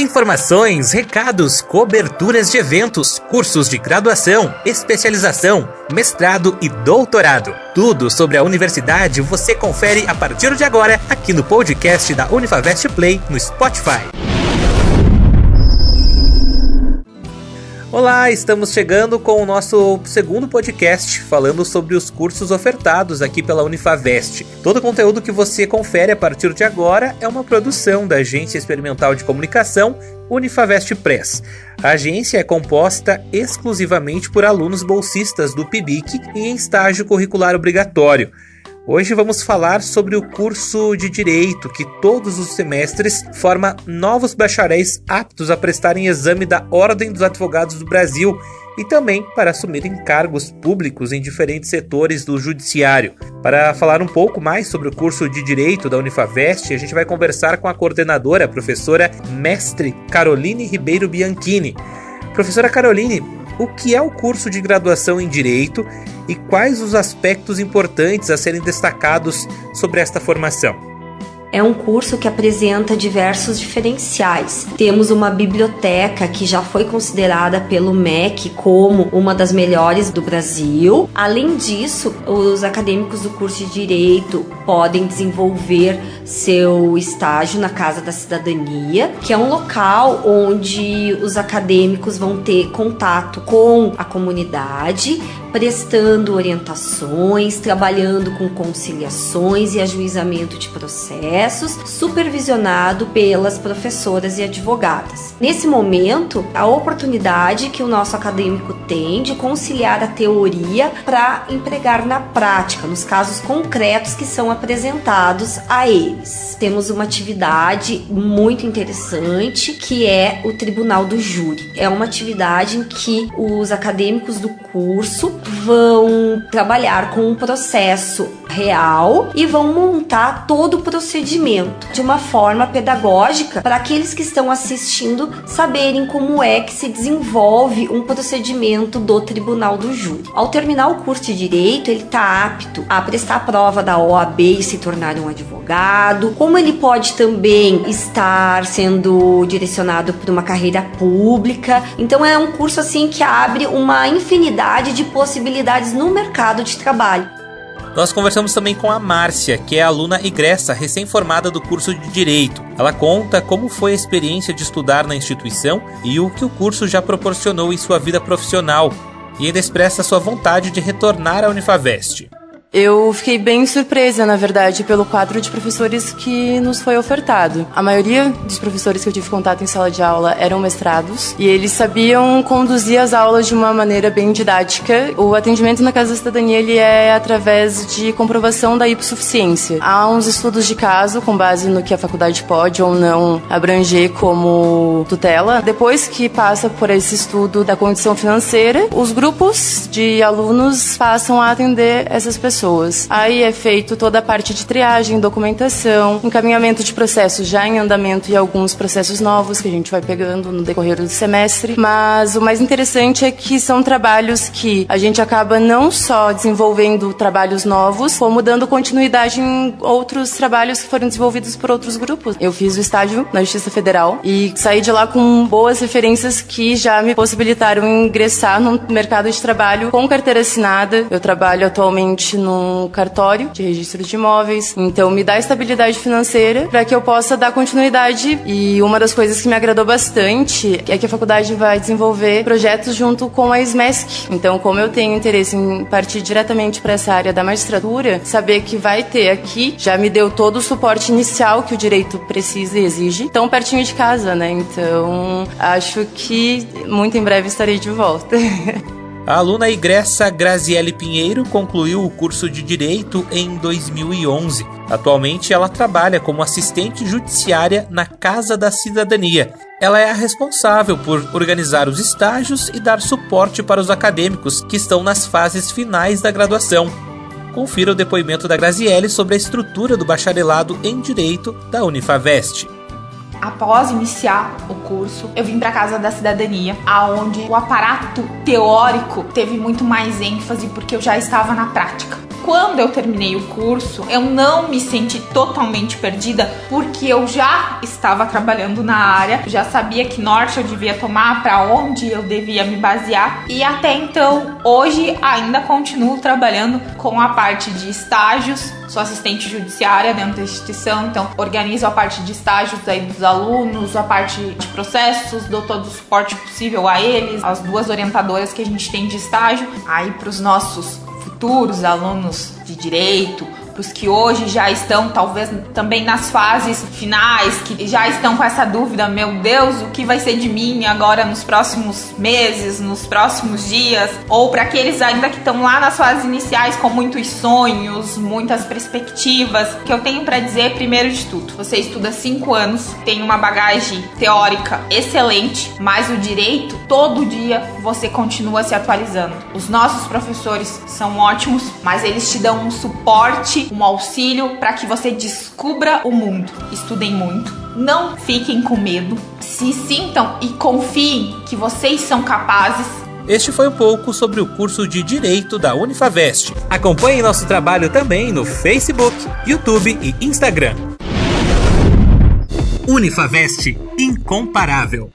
Informações, recados, coberturas de eventos, cursos de graduação, especialização, mestrado e doutorado. Tudo sobre a universidade você confere a partir de agora aqui no podcast da Unifavest Play no Spotify. Olá, estamos chegando com o nosso segundo podcast falando sobre os cursos ofertados aqui pela Unifavest. Todo o conteúdo que você confere a partir de agora é uma produção da Agência Experimental de Comunicação Unifavest Press. A agência é composta exclusivamente por alunos bolsistas do PIBIC e em estágio curricular obrigatório. Hoje vamos falar sobre o curso de Direito, que todos os semestres forma novos bacharéis aptos a prestarem exame da Ordem dos Advogados do Brasil e também para assumirem cargos públicos em diferentes setores do judiciário. Para falar um pouco mais sobre o curso de Direito da Unifavest, a gente vai conversar com a coordenadora, a professora mestre Caroline Ribeiro Bianchini. Professora Caroline, o que é o curso de graduação em Direito e quais os aspectos importantes a serem destacados sobre esta formação. É um curso que apresenta diversos diferenciais. Temos uma biblioteca que já foi considerada pelo MEC como uma das melhores do Brasil. Além disso, os acadêmicos do curso de Direito podem desenvolver seu estágio na Casa da Cidadania, que é um local onde os acadêmicos vão ter contato com a comunidade, prestando orientações, trabalhando com conciliações e ajuizamento de processos, supervisionado pelas professoras e advogadas. Nesse momento, a oportunidade que o nosso acadêmico tem de conciliar a teoria para empregar na prática, nos casos concretos que são apresentados a eles. Temos uma atividade muito interessante que é o Tribunal do Júri. É uma atividade em que os acadêmicos do curso vão trabalhar com um processo real e vão montar todo o procedimento de uma forma pedagógica para aqueles que estão assistindo saberem como é que se desenvolve um procedimento do Tribunal do Júri. Ao terminar o curso de Direito, ele está apto a prestar a prova da OAB e se tornar um advogado, como ele pode também estar sendo direcionado para uma carreira pública. Então é um curso assim que abre uma infinidade de possibilidades no mercado de trabalho. Nós conversamos também com a Márcia, que é aluna egressa recém-formada do curso de Direito. Ela conta como foi a experiência de estudar na instituição e o que o curso já proporcionou em sua vida profissional, e ainda expressa sua vontade de retornar à Unifavest. Eu fiquei bem surpresa, na verdade, pelo quadro de professores que nos foi ofertado. A maioria dos professores que eu tive contato em sala de aula eram mestrados e eles sabiam conduzir as aulas de uma maneira bem didática. O atendimento na Casa da Cidadania ele é através de comprovação da hipossuficiência. Há uns estudos de caso com base no que a faculdade pode ou não abranger como tutela. Depois que passa por esse estudo da condição financeira, os grupos de alunos passam a atender essas pessoas pessoas. Aí é feito toda a parte de triagem, documentação, encaminhamento de processos já em andamento e alguns processos novos que a gente vai pegando no decorrer do semestre. Mas o mais interessante é que são trabalhos que a gente acaba não só desenvolvendo trabalhos novos, como dando continuidade em outros trabalhos que foram desenvolvidos por outros grupos. Eu fiz o estágio na Justiça Federal e saí de lá com boas referências que já me possibilitaram ingressar no mercado de trabalho com carteira assinada. Eu trabalho atualmente no num cartório de registro de imóveis. Então me dá estabilidade financeira para que eu possa dar continuidade. E uma das coisas que me agradou bastante é que a faculdade vai desenvolver projetos junto com a SMESC. Então, como eu tenho interesse em partir diretamente para essa área da magistratura, saber que vai ter aqui já me deu todo o suporte inicial que o direito precisa e exige, tão pertinho de casa, né? Então, acho que muito em breve estarei de volta. A aluna egressa Graziele Pinheiro concluiu o curso de Direito em 2011. Atualmente, ela trabalha como assistente judiciária na Casa da Cidadania. Ela é a responsável por organizar os estágios e dar suporte para os acadêmicos que estão nas fases finais da graduação. Confira o depoimento da Graziele sobre a estrutura do bacharelado em Direito da Unifavest após iniciar o curso, eu vim para casa da cidadania, aonde o aparato teórico teve muito mais ênfase porque eu já estava na prática. Quando eu terminei o curso, eu não me senti totalmente perdida, porque eu já estava trabalhando na área, já sabia que norte eu devia tomar, para onde eu devia me basear, e até então, hoje ainda continuo trabalhando com a parte de estágios sou assistente judiciária dentro da instituição, então organizo a parte de estágios aí dos alunos, a parte de processos, dou todo o suporte possível a eles, as duas orientadoras que a gente tem de estágio, aí para os nossos futuros alunos de direito, os que hoje já estão talvez também nas fases finais, que já estão com essa dúvida, meu Deus, o que vai ser de mim agora nos próximos meses, nos próximos dias, ou para aqueles ainda que estão lá nas fases iniciais com muitos sonhos, muitas perspectivas, o que eu tenho para dizer primeiro de tudo, você estuda cinco anos, tem uma bagagem teórica excelente, mas o direito todo dia você continua se atualizando. Os nossos professores são ótimos, mas eles te dão um suporte um auxílio para que você descubra o mundo. Estudem muito, não fiquem com medo, se sintam e confiem que vocês são capazes este foi um pouco sobre o curso de Direito da Unifavest. Acompanhe nosso trabalho também no Facebook, YouTube e Instagram. Unifavest Incomparável.